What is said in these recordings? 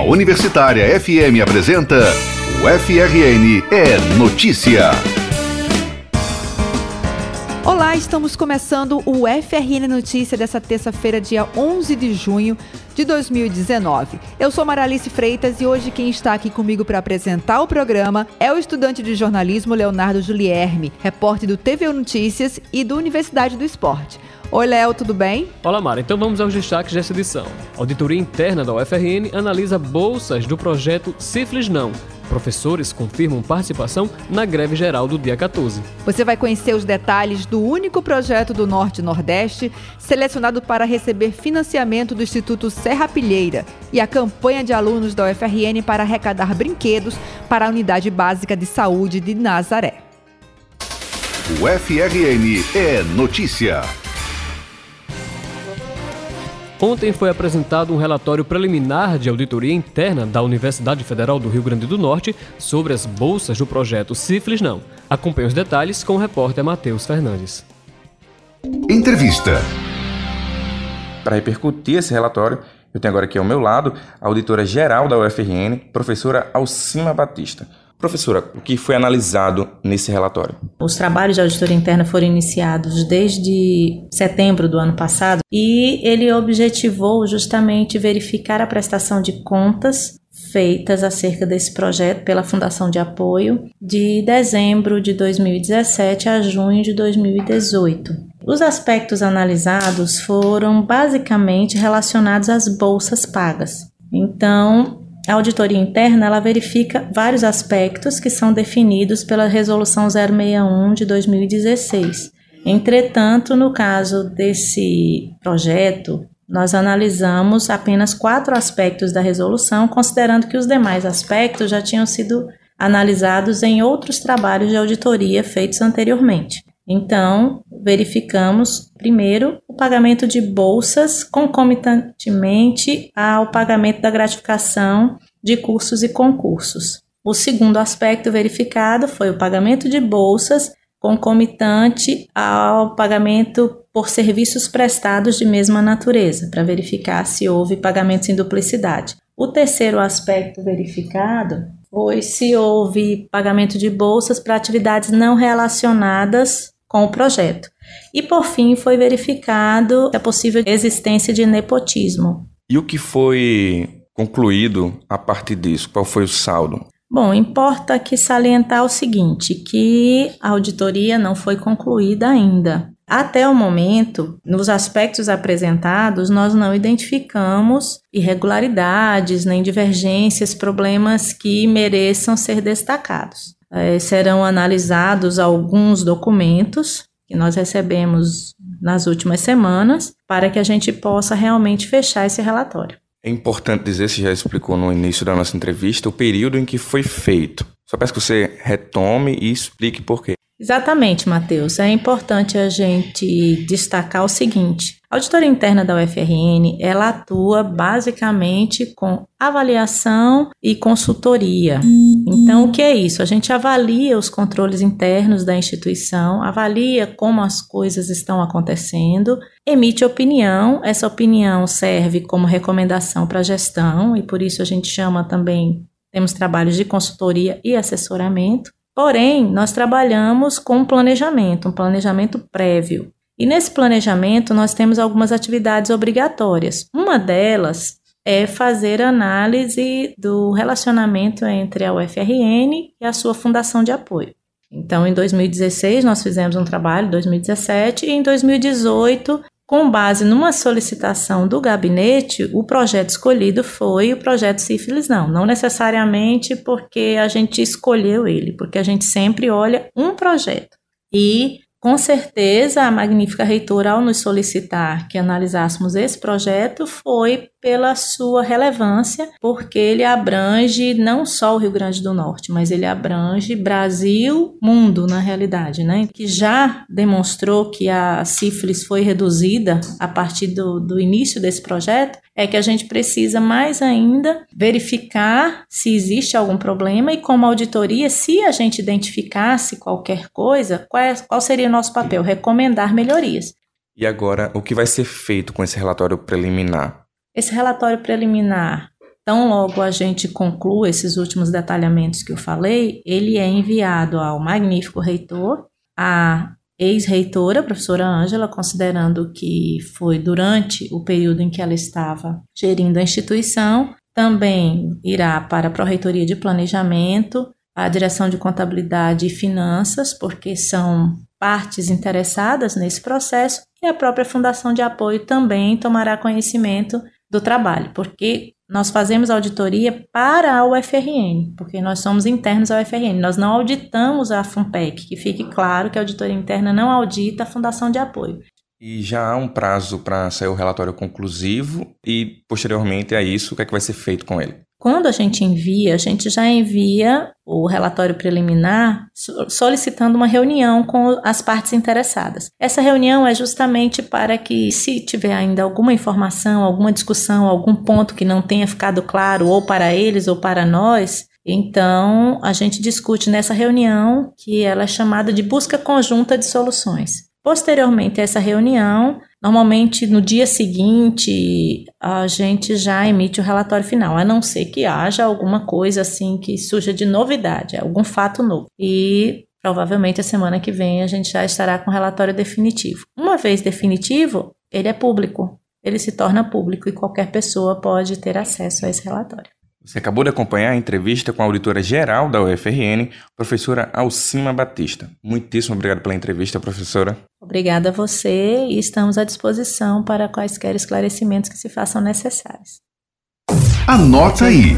A Universitária FM apresenta o FRN é Notícia. Olá, estamos começando o FRN Notícia dessa terça-feira, dia 11 de junho de 2019. Eu sou Maralice Freitas e hoje quem está aqui comigo para apresentar o programa é o estudante de jornalismo Leonardo Julierme, repórter do TV Notícias e do Universidade do Esporte. Oi, Léo, tudo bem? Olá, Mara. Então vamos aos destaques dessa edição. A auditoria interna da UFRN analisa bolsas do projeto Cifres Não. Professores confirmam participação na greve geral do dia 14. Você vai conhecer os detalhes do único projeto do Norte Nordeste selecionado para receber financiamento do Instituto Serra Pilheira e a campanha de alunos da UFRN para arrecadar brinquedos para a Unidade Básica de Saúde de Nazaré. O FRN é notícia. Ontem foi apresentado um relatório preliminar de auditoria interna da Universidade Federal do Rio Grande do Norte sobre as bolsas do projeto Cifles Não. Acompanhe os detalhes com o repórter Matheus Fernandes. Entrevista. Para repercutir esse relatório, eu tenho agora aqui ao meu lado a auditora geral da UFRN, professora Alcima Batista. Professora, o que foi analisado nesse relatório? Os trabalhos de auditoria interna foram iniciados desde setembro do ano passado e ele objetivou justamente verificar a prestação de contas feitas acerca desse projeto pela Fundação de Apoio de dezembro de 2017 a junho de 2018. Os aspectos analisados foram basicamente relacionados às bolsas pagas. Então, a auditoria interna ela verifica vários aspectos que são definidos pela Resolução 061 de 2016. Entretanto, no caso desse projeto, nós analisamos apenas quatro aspectos da resolução, considerando que os demais aspectos já tinham sido analisados em outros trabalhos de auditoria feitos anteriormente. Então, verificamos primeiro o pagamento de bolsas concomitantemente ao pagamento da gratificação de cursos e concursos. O segundo aspecto verificado foi o pagamento de bolsas concomitante ao pagamento por serviços prestados de mesma natureza, para verificar se houve pagamentos em duplicidade. O terceiro aspecto verificado foi se houve pagamento de bolsas para atividades não relacionadas com o projeto. E por fim foi verificado a possível existência de nepotismo. E o que foi concluído a partir disso? Qual foi o saldo? Bom, importa aqui salientar o seguinte, que a auditoria não foi concluída ainda. Até o momento, nos aspectos apresentados, nós não identificamos irregularidades, nem divergências, problemas que mereçam ser destacados. É, serão analisados alguns documentos que nós recebemos nas últimas semanas para que a gente possa realmente fechar esse relatório. É importante dizer, se já explicou no início da nossa entrevista, o período em que foi feito. Só peço que você retome e explique por quê. Exatamente, Matheus. É importante a gente destacar o seguinte: a auditoria interna da UFRN, ela atua basicamente com avaliação e consultoria. Então, o que é isso? A gente avalia os controles internos da instituição, avalia como as coisas estão acontecendo, emite opinião. Essa opinião serve como recomendação para a gestão e por isso a gente chama também temos trabalhos de consultoria e assessoramento. Porém, nós trabalhamos com um planejamento, um planejamento prévio. E nesse planejamento nós temos algumas atividades obrigatórias. Uma delas é fazer análise do relacionamento entre a UFRN e a sua fundação de apoio. Então, em 2016 nós fizemos um trabalho, 2017 e em 2018 com base numa solicitação do gabinete, o projeto escolhido foi o projeto Sífilis Não. Não necessariamente porque a gente escolheu ele, porque a gente sempre olha um projeto. E com certeza, a magnífica reitora, ao nos solicitar que analisássemos esse projeto, foi pela sua relevância, porque ele abrange não só o Rio Grande do Norte, mas ele abrange Brasil, mundo, na realidade, né? Que já demonstrou que a sífilis foi reduzida a partir do, do início desse projeto, é que a gente precisa mais ainda verificar se existe algum problema e como auditoria, se a gente identificasse qualquer coisa, qual, é, qual seria o nosso papel? Recomendar melhorias. E agora, o que vai ser feito com esse relatório preliminar? Esse relatório preliminar Tão logo a gente conclua esses últimos detalhamentos que eu falei, ele é enviado ao magnífico reitor, à ex-reitora, professora Ângela, considerando que foi durante o período em que ela estava gerindo a instituição, também irá para a Pró-Reitoria de Planejamento, a Direção de Contabilidade e Finanças, porque são partes interessadas nesse processo, e a própria Fundação de Apoio também tomará conhecimento do trabalho, porque nós fazemos auditoria para a UFRN, porque nós somos internos à UFRN, nós não auditamos a FUNPEC, que fique claro que a auditoria interna não audita a Fundação de Apoio. E já há um prazo para sair o relatório conclusivo e, posteriormente a isso, o que, é que vai ser feito com ele? Quando a gente envia, a gente já envia o relatório preliminar solicitando uma reunião com as partes interessadas. Essa reunião é justamente para que, se tiver ainda alguma informação, alguma discussão, algum ponto que não tenha ficado claro, ou para eles ou para nós, então a gente discute nessa reunião, que ela é chamada de busca conjunta de soluções. Posteriormente a essa reunião, normalmente no dia seguinte, a gente já emite o relatório final, a não ser que haja alguma coisa assim que surja de novidade, algum fato novo. E provavelmente a semana que vem a gente já estará com o relatório definitivo. Uma vez definitivo, ele é público, ele se torna público e qualquer pessoa pode ter acesso a esse relatório. Você acabou de acompanhar a entrevista com a auditora geral da UFRN, professora Alcima Batista. Muitíssimo obrigado pela entrevista, professora. Obrigada a você e estamos à disposição para quaisquer esclarecimentos que se façam necessários. Anota aí.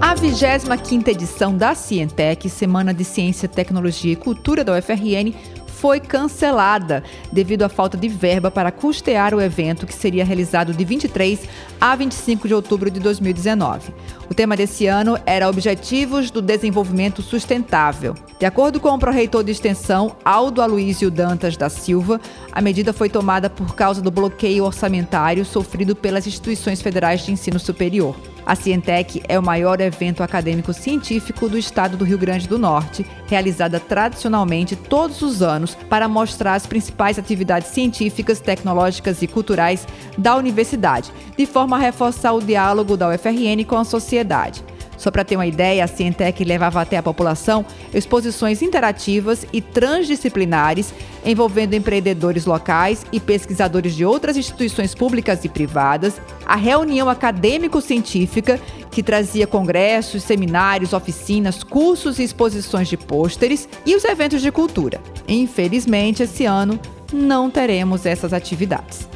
A 25ª edição da Cientec, Semana de Ciência, Tecnologia e Cultura da UFRN, foi cancelada devido à falta de verba para custear o evento que seria realizado de 23 a 25 de outubro de 2019. O tema desse ano era Objetivos do Desenvolvimento Sustentável. De acordo com o pró-reitor de extensão, Aldo Aloísio Dantas da Silva, a medida foi tomada por causa do bloqueio orçamentário sofrido pelas instituições federais de ensino superior. A Cientec é o maior evento acadêmico científico do estado do Rio Grande do Norte, realizada tradicionalmente todos os anos para mostrar as principais atividades científicas, tecnológicas e culturais da universidade, de forma a reforçar o diálogo da UFRN com a sociedade. Só para ter uma ideia, a Cientec levava até a população exposições interativas e transdisciplinares envolvendo empreendedores locais e pesquisadores de outras instituições públicas e privadas, a reunião acadêmico-científica, que trazia congressos, seminários, oficinas, cursos e exposições de pôsteres, e os eventos de cultura. Infelizmente, esse ano não teremos essas atividades.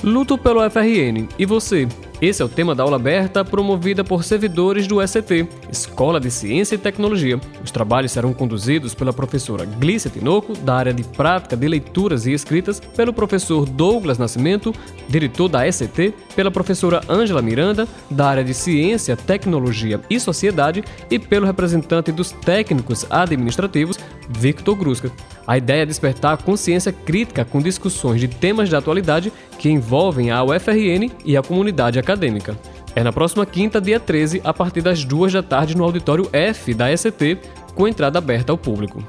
Luto pelo FRN. E você? Esse é o tema da aula aberta promovida por servidores do ST, Escola de Ciência e Tecnologia. Os trabalhos serão conduzidos pela professora Glícia Tinoco, da área de prática de leituras e escritas, pelo professor Douglas Nascimento, diretor da ST, pela professora Ângela Miranda, da área de Ciência, Tecnologia e Sociedade, e pelo representante dos técnicos administrativos, Victor Grusca. A ideia é despertar a consciência crítica com discussões de temas de atualidade que envolvem a UFRN e a comunidade acadêmica. É na próxima quinta, dia 13, a partir das duas da tarde, no auditório F da ST, com entrada aberta ao público.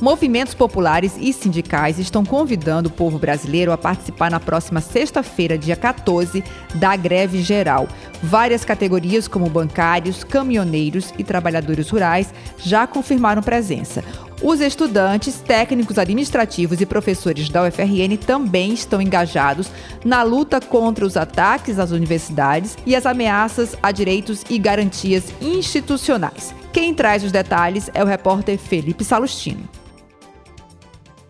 Movimentos populares e sindicais estão convidando o povo brasileiro a participar na próxima sexta-feira, dia 14, da greve geral. Várias categorias, como bancários, caminhoneiros e trabalhadores rurais, já confirmaram presença. Os estudantes, técnicos administrativos e professores da UFRN também estão engajados na luta contra os ataques às universidades e as ameaças a direitos e garantias institucionais. Quem traz os detalhes é o repórter Felipe Salustino.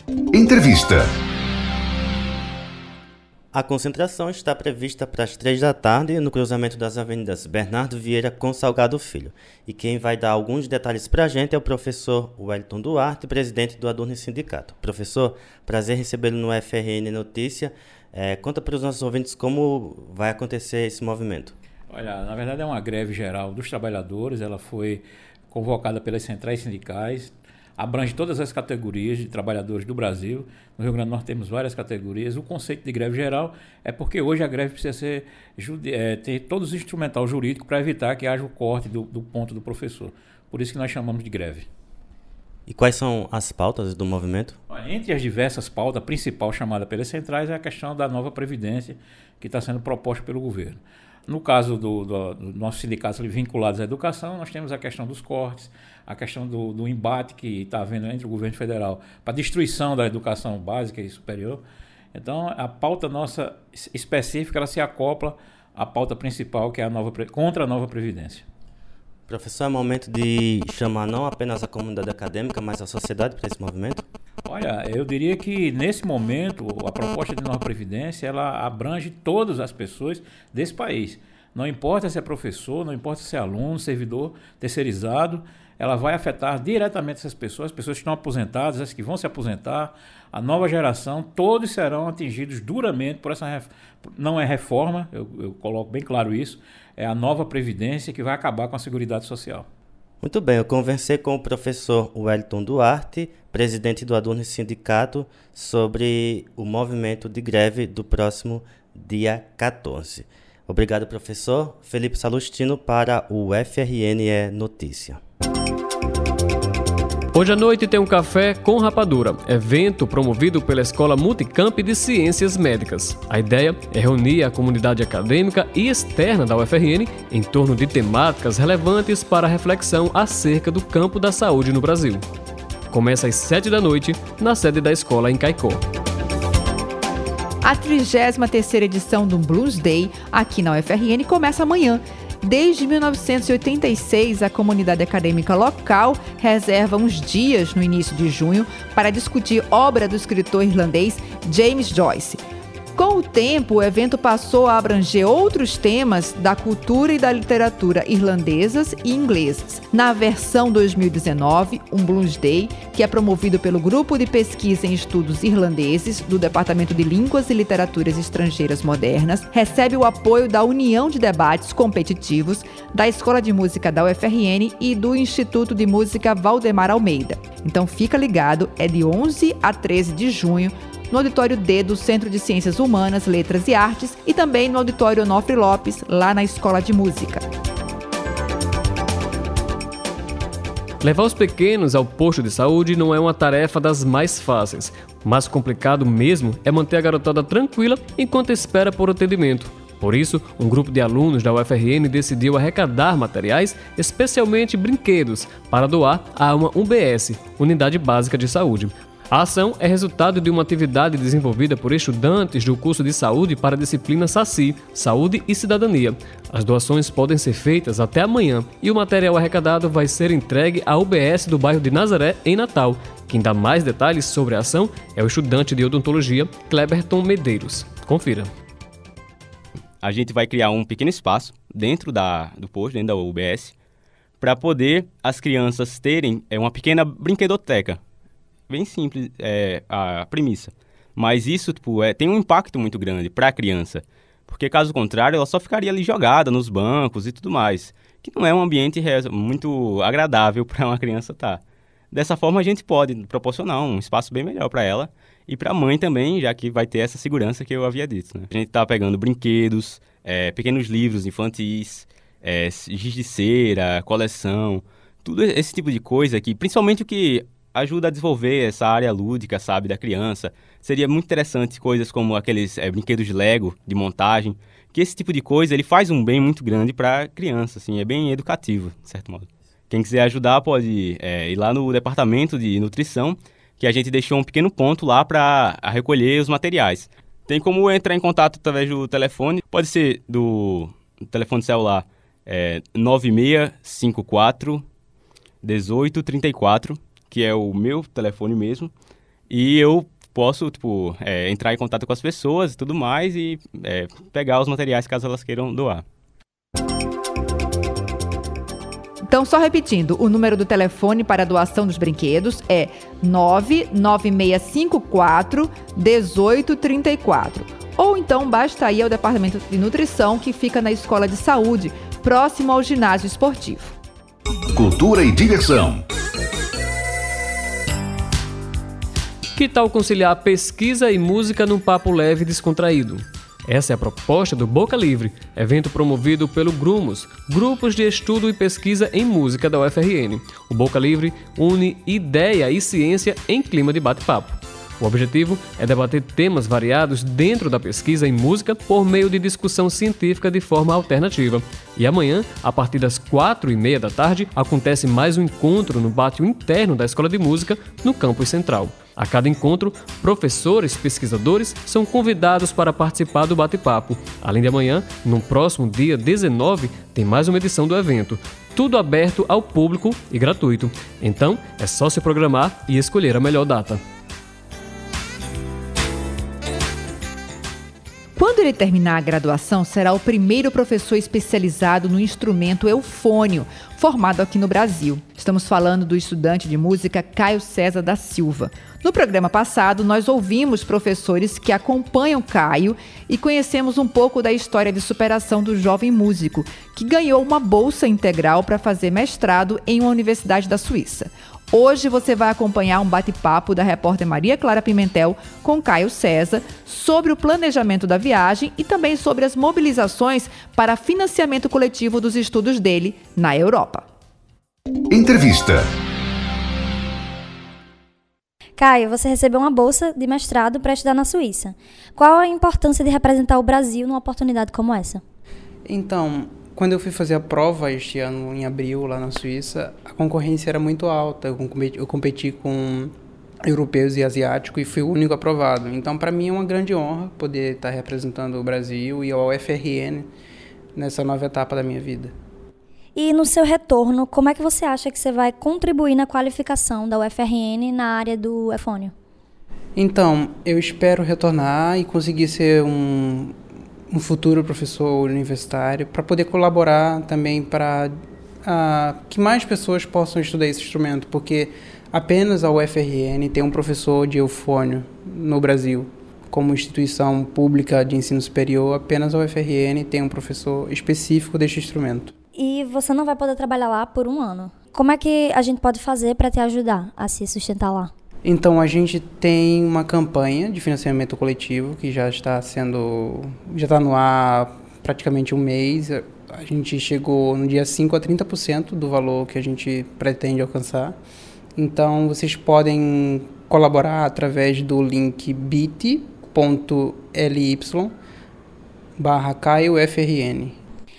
Entrevista. A concentração está prevista para as três da tarde no cruzamento das avenidas Bernardo Vieira com Salgado Filho. E quem vai dar alguns detalhes para a gente é o professor Wellington Duarte, presidente do Adurne Sindicato. Professor, prazer recebê-lo no FRN Notícia. É, conta para os nossos ouvintes como vai acontecer esse movimento. Olha, na verdade é uma greve geral dos trabalhadores, ela foi convocada pelas centrais sindicais, abrange todas as categorias de trabalhadores do Brasil. No Rio Grande do Norte temos várias categorias. O conceito de greve geral é porque hoje a greve precisa ser é, ter todos os instrumental jurídico para evitar que haja o corte do, do ponto do professor. Por isso que nós chamamos de greve. E quais são as pautas do movimento? Entre as diversas pautas, a principal chamada pelas centrais é a questão da nova Previdência que está sendo proposta pelo governo. No caso do, do, do nossos sindicatos vinculados à educação, nós temos a questão dos cortes, a questão do, do embate que está havendo entre o governo federal para a destruição da educação básica e superior. Então, a pauta nossa específica ela se acopla à pauta principal, que é a nova contra a nova previdência. Professor, é momento de chamar não apenas a comunidade acadêmica, mas a sociedade para esse movimento? Olha, eu diria que nesse momento a proposta de nova previdência ela abrange todas as pessoas desse país. Não importa se é professor, não importa se é aluno, servidor, terceirizado, ela vai afetar diretamente essas pessoas, as pessoas que estão aposentadas, as que vão se aposentar, a nova geração, todos serão atingidos duramente por essa não é reforma, eu, eu coloco bem claro isso, é a nova previdência que vai acabar com a seguridade social. Muito bem, eu conversei com o professor Wellington Duarte, presidente do Adorno Sindicato, sobre o movimento de greve do próximo dia 14. Obrigado, professor. Felipe Salustino para o FRNE Notícia. Hoje à noite tem um café com rapadura, evento promovido pela Escola Multicamp de Ciências Médicas. A ideia é reunir a comunidade acadêmica e externa da UFRN em torno de temáticas relevantes para a reflexão acerca do campo da saúde no Brasil. Começa às 7 da noite na sede da escola em Caicó. A 33ª edição do Blues Day aqui na UFRN começa amanhã Desde 1986, a comunidade acadêmica local reserva uns dias no início de junho para discutir obra do escritor irlandês James Joyce. Com o tempo, o evento passou a abranger outros temas da cultura e da literatura irlandesas e inglesas. Na versão 2019, um Blues Day, que é promovido pelo Grupo de Pesquisa em Estudos Irlandeses do Departamento de Línguas e Literaturas Estrangeiras Modernas, recebe o apoio da União de Debates Competitivos, da Escola de Música da UFRN e do Instituto de Música Valdemar Almeida. Então fica ligado, é de 11 a 13 de junho no auditório D do Centro de Ciências Humanas, Letras e Artes e também no auditório Onofre Lopes, lá na Escola de Música. Levar os pequenos ao posto de saúde não é uma tarefa das mais fáceis. Mais complicado mesmo é manter a garotada tranquila enquanto espera por atendimento. Por isso, um grupo de alunos da UFRN decidiu arrecadar materiais, especialmente brinquedos, para doar a uma UBS, Unidade Básica de Saúde. A ação é resultado de uma atividade desenvolvida por estudantes do curso de saúde para a disciplina SACI, Saúde e Cidadania. As doações podem ser feitas até amanhã e o material arrecadado vai ser entregue à UBS do bairro de Nazaré, em Natal. Quem dá mais detalhes sobre a ação é o estudante de odontologia Kleberton Medeiros. Confira. A gente vai criar um pequeno espaço dentro da, do posto, dentro da UBS, para poder as crianças terem é, uma pequena brinquedoteca bem simples é, a premissa. Mas isso tipo, é, tem um impacto muito grande para a criança. Porque, caso contrário, ela só ficaria ali jogada nos bancos e tudo mais. Que não é um ambiente muito agradável para uma criança estar. Tá. Dessa forma, a gente pode proporcionar um espaço bem melhor para ela e para a mãe também, já que vai ter essa segurança que eu havia dito. Né? A gente está pegando brinquedos, é, pequenos livros infantis, é, giz de cera, coleção, tudo esse tipo de coisa que, principalmente o que ajuda a desenvolver essa área lúdica, sabe, da criança. Seria muito interessante coisas como aqueles é, brinquedos de Lego, de montagem, que esse tipo de coisa ele faz um bem muito grande para a criança, assim, é bem educativo, de certo modo. Quem quiser ajudar pode é, ir lá no departamento de nutrição, que a gente deixou um pequeno ponto lá para recolher os materiais. Tem como entrar em contato através do telefone, pode ser do telefone celular é, 9654 1834 que é o meu telefone mesmo, e eu posso, tipo, é, entrar em contato com as pessoas e tudo mais e é, pegar os materiais caso elas queiram doar. Então, só repetindo, o número do telefone para a doação dos brinquedos é 99654 1834. Ou então basta ir ao departamento de nutrição que fica na escola de saúde, próximo ao ginásio esportivo. Cultura e diversão. Que tal conciliar pesquisa e música num papo leve e descontraído? Essa é a proposta do Boca Livre, evento promovido pelo Grumos, Grupos de Estudo e Pesquisa em Música da UFRN. O Boca Livre une ideia e ciência em clima de bate-papo. O objetivo é debater temas variados dentro da pesquisa em música por meio de discussão científica de forma alternativa. E amanhã, a partir das quatro e meia da tarde, acontece mais um encontro no pátio interno da Escola de Música, no campus central. A cada encontro, professores pesquisadores são convidados para participar do bate-papo. Além de amanhã, no próximo dia 19, tem mais uma edição do evento. Tudo aberto ao público e gratuito. Então, é só se programar e escolher a melhor data. Quando ele terminar a graduação, será o primeiro professor especializado no instrumento eufônio, formado aqui no Brasil. Estamos falando do estudante de música Caio César da Silva. No programa passado, nós ouvimos professores que acompanham Caio e conhecemos um pouco da história de superação do jovem músico, que ganhou uma bolsa integral para fazer mestrado em uma universidade da Suíça. Hoje você vai acompanhar um bate-papo da repórter Maria Clara Pimentel com Caio César sobre o planejamento da viagem e também sobre as mobilizações para financiamento coletivo dos estudos dele na Europa. Entrevista. Caio, você recebeu uma bolsa de mestrado para estudar na Suíça. Qual a importância de representar o Brasil numa oportunidade como essa? Então, quando eu fui fazer a prova este ano, em abril, lá na Suíça, a concorrência era muito alta. Eu competi, eu competi com europeus e asiáticos e fui o único aprovado. Então, para mim é uma grande honra poder estar representando o Brasil e a UFRN nessa nova etapa da minha vida. E no seu retorno, como é que você acha que você vai contribuir na qualificação da UFRN na área do efônio? Então, eu espero retornar e conseguir ser um, um futuro professor universitário para poder colaborar também para uh, que mais pessoas possam estudar esse instrumento, porque apenas a UFRN tem um professor de eufônio no Brasil. Como instituição pública de ensino superior, apenas a UFRN tem um professor específico deste instrumento. E você não vai poder trabalhar lá por um ano. Como é que a gente pode fazer para te ajudar a se sustentar lá? Então a gente tem uma campanha de financiamento coletivo que já está sendo já está no ar praticamente um mês. A gente chegou no dia 5 a 30% do valor que a gente pretende alcançar. Então vocês podem colaborar através do link bit.ly barra CaioFRN.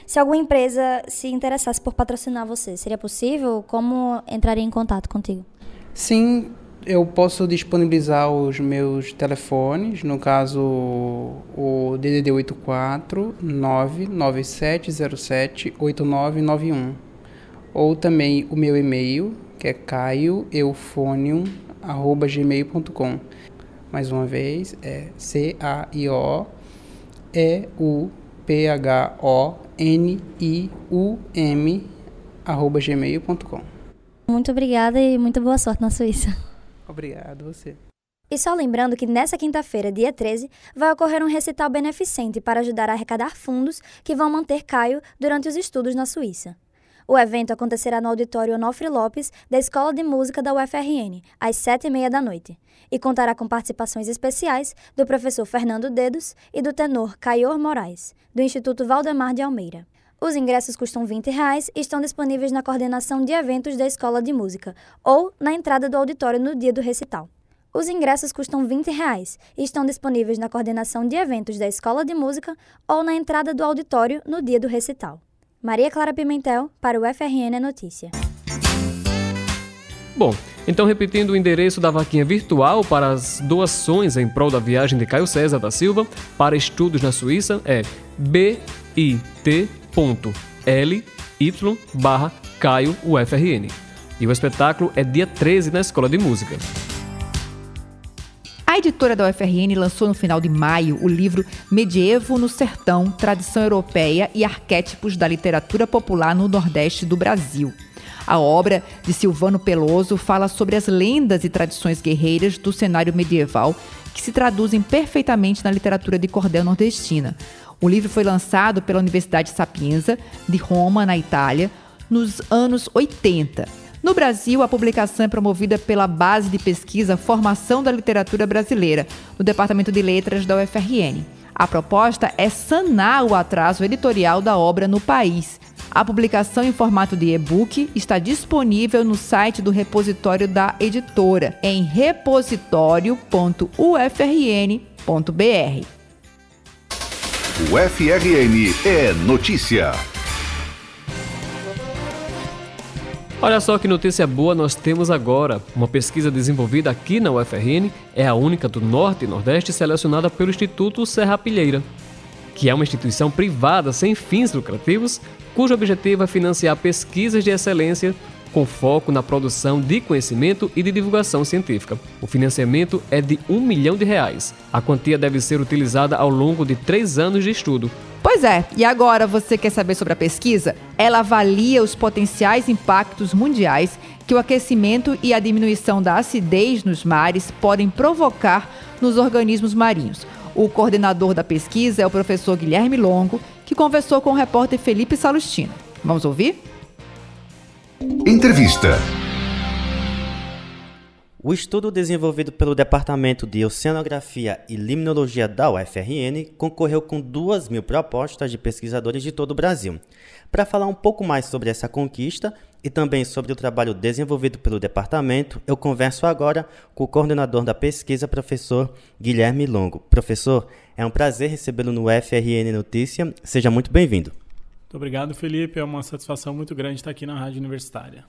Se alguma empresa se interessasse por patrocinar você, seria possível? Como entraria em contato contigo? Sim, eu posso disponibilizar os meus telefones, no caso o DDD 84 99707 8991 ou também o meu e-mail, que é caioeufonium@gmail.com. Mais uma vez, é C A I O E U P H O N I U M gmail.com. Muito obrigada e muito boa sorte na Suíça. Obrigado, você. E só lembrando que nessa quinta-feira, dia 13, vai ocorrer um recital beneficente para ajudar a arrecadar fundos que vão manter Caio durante os estudos na Suíça. O evento acontecerá no auditório Onofre Lopes, da Escola de Música da UFRN, às sete e meia da noite, e contará com participações especiais do professor Fernando Dedos e do tenor Caior Moraes, do Instituto Valdemar de Almeida. Os ingressos custam 20 reais e estão disponíveis na coordenação de eventos da Escola de Música ou na entrada do auditório no dia do recital. Os ingressos custam 20 reais e estão disponíveis na coordenação de eventos da Escola de Música ou na entrada do auditório no dia do recital. Maria Clara Pimentel, para o FRN Notícia. Bom, então repetindo o endereço da vaquinha virtual para as doações em prol da viagem de Caio César da Silva para estudos na Suíça é bit L barra Caio UFRN. E o espetáculo é dia 13 na Escola de Música. A editora da UFRN lançou no final de maio o livro Medievo no Sertão, Tradição Europeia e Arquétipos da Literatura Popular no Nordeste do Brasil. A obra de Silvano Peloso fala sobre as lendas e tradições guerreiras do cenário medieval que se traduzem perfeitamente na literatura de cordel nordestina. O livro foi lançado pela Universidade Sapienza, de Roma, na Itália, nos anos 80. No Brasil, a publicação é promovida pela Base de Pesquisa Formação da Literatura Brasileira, no Departamento de Letras da UFRN. A proposta é sanar o atraso editorial da obra no país. A publicação em formato de e-book está disponível no site do repositório da editora, em repositório.ufrn.br. O FRN é notícia. Olha só que notícia boa nós temos agora. Uma pesquisa desenvolvida aqui na UFRN é a única do Norte e Nordeste selecionada pelo Instituto Serra Pilheira, que é uma instituição privada sem fins lucrativos, cujo objetivo é financiar pesquisas de excelência com foco na produção de conhecimento e de divulgação científica. O financiamento é de um milhão de reais. A quantia deve ser utilizada ao longo de três anos de estudo. Pois é, e agora você quer saber sobre a pesquisa? Ela avalia os potenciais impactos mundiais que o aquecimento e a diminuição da acidez nos mares podem provocar nos organismos marinhos. O coordenador da pesquisa é o professor Guilherme Longo, que conversou com o repórter Felipe Salustino. Vamos ouvir? Entrevista. O estudo desenvolvido pelo Departamento de Oceanografia e Limnologia da UFRN concorreu com 2 mil propostas de pesquisadores de todo o Brasil. Para falar um pouco mais sobre essa conquista e também sobre o trabalho desenvolvido pelo departamento, eu converso agora com o coordenador da pesquisa, professor Guilherme Longo. Professor, é um prazer recebê-lo no UFRN Notícia. Seja muito bem-vindo. Muito obrigado, Felipe. É uma satisfação muito grande estar aqui na Rádio Universitária.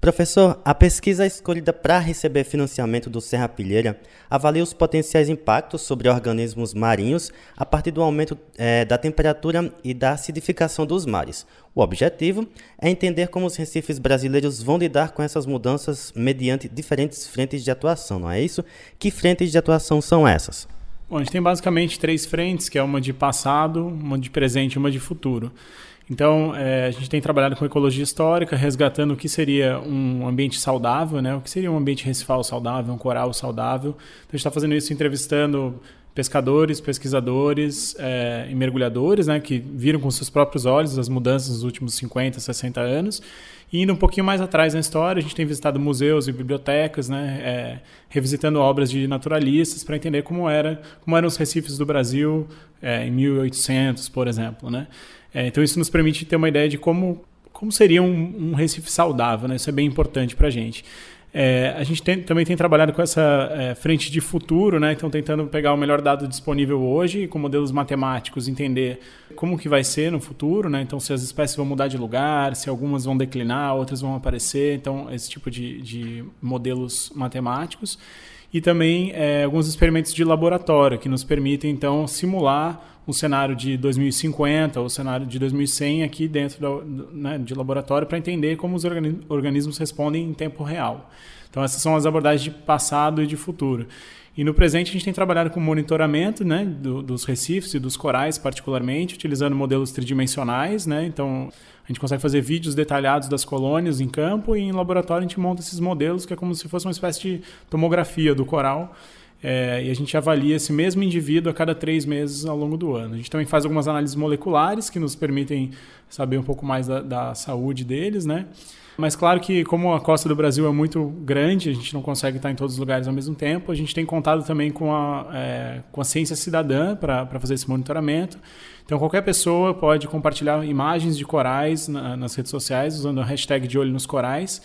Professor, a pesquisa escolhida para receber financiamento do Serra Pilheira avalia os potenciais impactos sobre organismos marinhos a partir do aumento é, da temperatura e da acidificação dos mares. O objetivo é entender como os recifes brasileiros vão lidar com essas mudanças mediante diferentes frentes de atuação, não é isso? Que frentes de atuação são essas? Bom, a gente tem basicamente três frentes, que é uma de passado, uma de presente e uma de futuro. Então, é, a gente tem trabalhado com ecologia histórica, resgatando o que seria um ambiente saudável, né? o que seria um ambiente recifal saudável, um coral saudável. Então, a gente está fazendo isso entrevistando pescadores, pesquisadores é, e mergulhadores, né, que viram com seus próprios olhos as mudanças dos últimos 50, 60 anos. E indo um pouquinho mais atrás na história, a gente tem visitado museus e bibliotecas, né, é, revisitando obras de naturalistas para entender como, era, como eram os recifes do Brasil é, em 1800, por exemplo. Né? Então isso nos permite ter uma ideia de como, como seria um, um recife saudável, né? isso é bem importante para a gente. É, a gente tem, também tem trabalhado com essa é, frente de futuro, né? então tentando pegar o melhor dado disponível hoje com modelos matemáticos entender como que vai ser no futuro, né? então se as espécies vão mudar de lugar, se algumas vão declinar, outras vão aparecer, então esse tipo de, de modelos matemáticos e também é, alguns experimentos de laboratório que nos permitem então simular um cenário de 2050 ou cenário de 2100 aqui dentro né, de laboratório para entender como os organismos respondem em tempo real. Então essas são as abordagens de passado e de futuro. E no presente a gente tem trabalhado com monitoramento né, do, dos recifes e dos corais particularmente, utilizando modelos tridimensionais. Né? Então a gente consegue fazer vídeos detalhados das colônias em campo e em laboratório a gente monta esses modelos que é como se fosse uma espécie de tomografia do coral é, e a gente avalia esse mesmo indivíduo a cada três meses ao longo do ano. A gente também faz algumas análises moleculares que nos permitem saber um pouco mais da, da saúde deles, né? Mas claro que como a costa do Brasil é muito grande, a gente não consegue estar em todos os lugares ao mesmo tempo, a gente tem contato também com a, é, com a ciência cidadã para fazer esse monitoramento. Então qualquer pessoa pode compartilhar imagens de corais na, nas redes sociais usando a hashtag de olho nos corais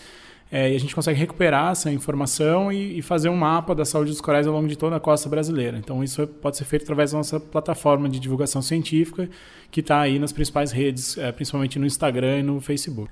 é, e a gente consegue recuperar essa informação e, e, fazer um mapa da saúde dos corais ao longo de toda a costa brasileira. Então, isso pode ser feito através da nossa plataforma de divulgação científica, que está aí nas principais redes, é, principalmente no Instagram e no Facebook.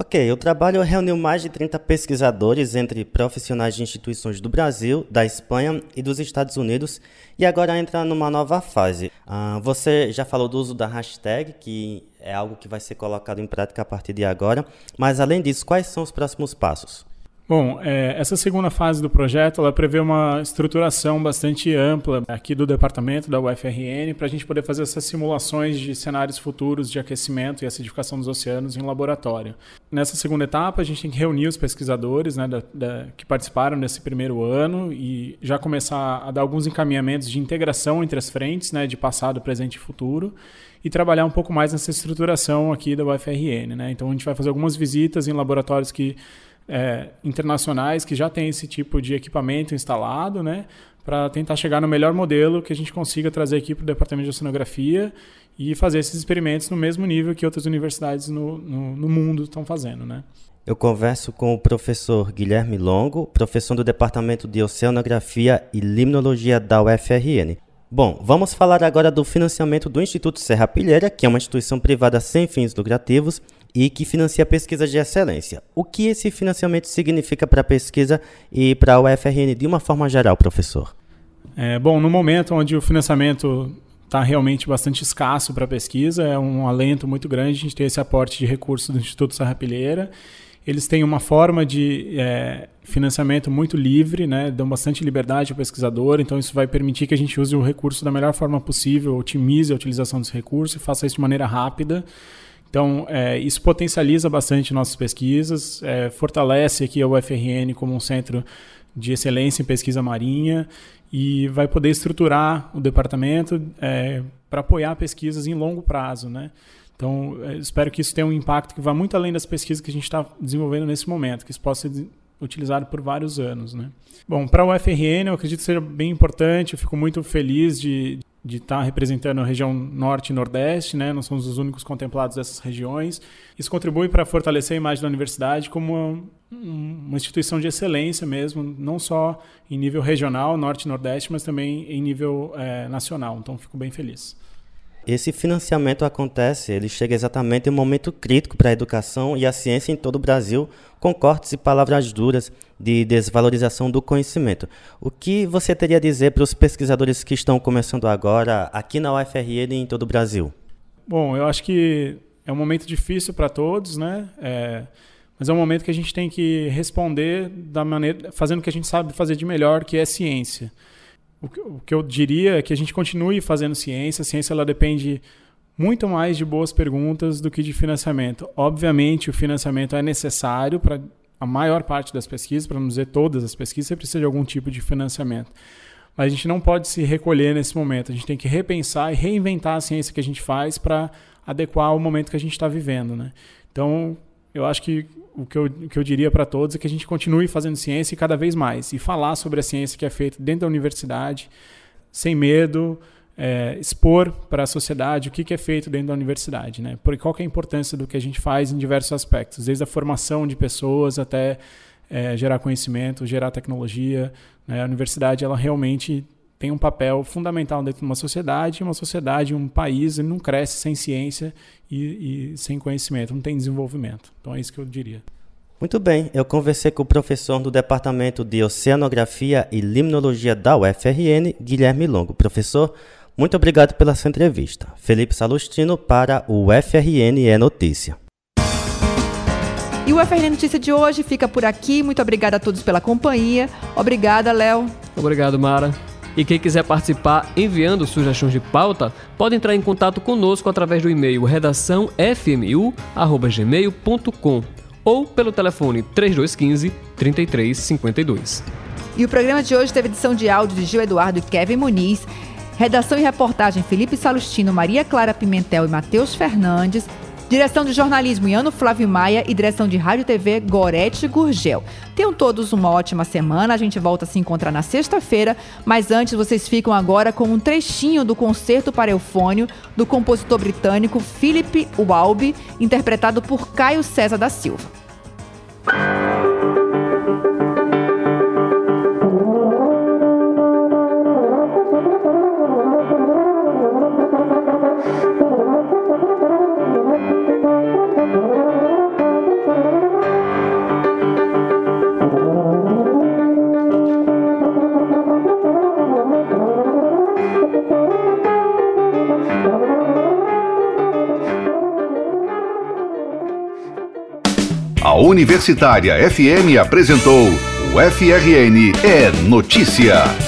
Ok, o trabalho reuniu mais de 30 pesquisadores entre profissionais de instituições do Brasil, da Espanha e dos Estados Unidos e agora entra numa nova fase. Uh, você já falou do uso da hashtag, que é algo que vai ser colocado em prática a partir de agora, mas além disso, quais são os próximos passos? Bom, é, essa segunda fase do projeto ela prevê uma estruturação bastante ampla aqui do departamento da UFRN para a gente poder fazer essas simulações de cenários futuros de aquecimento e acidificação dos oceanos em laboratório. Nessa segunda etapa, a gente tem que reunir os pesquisadores né, da, da, que participaram desse primeiro ano e já começar a dar alguns encaminhamentos de integração entre as frentes, né, de passado, presente e futuro, e trabalhar um pouco mais nessa estruturação aqui da UFRN. Né? Então, a gente vai fazer algumas visitas em laboratórios que é, internacionais que já têm esse tipo de equipamento instalado, né? Para tentar chegar no melhor modelo que a gente consiga trazer aqui para o departamento de oceanografia e fazer esses experimentos no mesmo nível que outras universidades no, no, no mundo estão fazendo, né? Eu converso com o professor Guilherme Longo, professor do Departamento de Oceanografia e Limnologia da UFRN. Bom, vamos falar agora do financiamento do Instituto Serra Pilheira, que é uma instituição privada sem fins lucrativos e que financia pesquisas de excelência. O que esse financiamento significa para a pesquisa e para a UFRN de uma forma geral, professor? É, bom, no momento onde o financiamento está realmente bastante escasso para a pesquisa, é um alento muito grande a gente ter esse aporte de recursos do Instituto Serra Pilheira eles têm uma forma de é, financiamento muito livre, né? dão bastante liberdade ao pesquisador, então isso vai permitir que a gente use o recurso da melhor forma possível, otimize a utilização desse recurso e faça isso de maneira rápida. Então, é, isso potencializa bastante nossas pesquisas, é, fortalece aqui a UFRN como um centro de excelência em pesquisa marinha e vai poder estruturar o departamento é, para apoiar pesquisas em longo prazo, né? Então, é, espero que isso tenha um impacto que vá muito além das pesquisas que a gente está desenvolvendo nesse momento, que isso possa ser utilizado por vários anos. Né? Bom, para o UFRN, eu acredito que seja bem importante, eu fico muito feliz de, de estar tá representando a região norte e nordeste, né? Nós somos os únicos contemplados dessas regiões. Isso contribui para fortalecer a imagem da universidade como uma, instituição de excelência mesmo, não só em nível regional, norte e nordeste, mas também em nível é, nacional. Então, fico bem feliz esse financiamento acontece, ele chega exatamente em um momento crítico para a educação e a ciência em todo o Brasil, com cortes e palavras duras de desvalorização do conhecimento. O que você teria a dizer para os pesquisadores que estão começando agora aqui na UFRN e em todo o Brasil? Bom, eu acho que é um momento difícil para todos, né? É, mas é um momento que a gente tem que responder da maneira, fazendo o que a gente sabe fazer de melhor, que é ciência o que eu diria é que a gente continue fazendo ciência. A ciência ela depende muito mais de boas perguntas do que de financiamento. Obviamente, o financiamento é necessário para a maior parte das pesquisas, para não dizer todas as pesquisas, você precisa de algum tipo de financiamento. Mas a gente não pode se recolher nesse momento. A gente tem que repensar e reinventar a ciência que a gente faz para adequar ao momento que a gente está vivendo. Né? Então, eu acho que o que eu, o que eu diria para todos é que a gente continue fazendo ciência cada vez mais e falar sobre a ciência que é feita dentro da universidade, sem medo, é, expor para a sociedade o que, que, é feito dentro da universidade, né? Porque qual é a importância do que a gente faz em diversos aspectos, desde a formação de pessoas até é, gerar conhecimento, gerar tecnologia. Né? A universidade ela realmente tem um papel fundamental dentro de uma sociedade, uma sociedade, um país, ele não cresce sem ciência e, e, sem conhecimento, não tem desenvolvimento. Então é isso que eu diria. Muito bem, eu conversei com o professor do Departamento de Oceanografia e Limnologia da UFRN, Guilherme Longo. Professor, muito obrigado pela sua entrevista. Felipe Salustino para o UFRN é Notícia. E o UFRN Notícia de hoje fica por aqui. Muito obrigada a todos pela companhia. Obrigada, Léo. Obrigado, Mara. E quem quiser participar enviando sugestões de pauta, pode entrar em contato conosco através do e-mail redaçãofmu@gmail.com ou pelo telefone 3215 3352. E o programa de hoje teve edição de áudio de Gil Eduardo e Kevin Muniz, redação e reportagem Felipe Salustino, Maria Clara Pimentel e Matheus Fernandes, Direção de jornalismo Iano Flávio Maia e direção de rádio e TV Gorete Gurgel. Tenham todos uma ótima semana. A gente volta a se encontrar na sexta-feira, mas antes vocês ficam agora com um trechinho do concerto para eufônio do compositor britânico Philip Walby, interpretado por Caio César da Silva. Universitária FM apresentou o FRN é Notícia.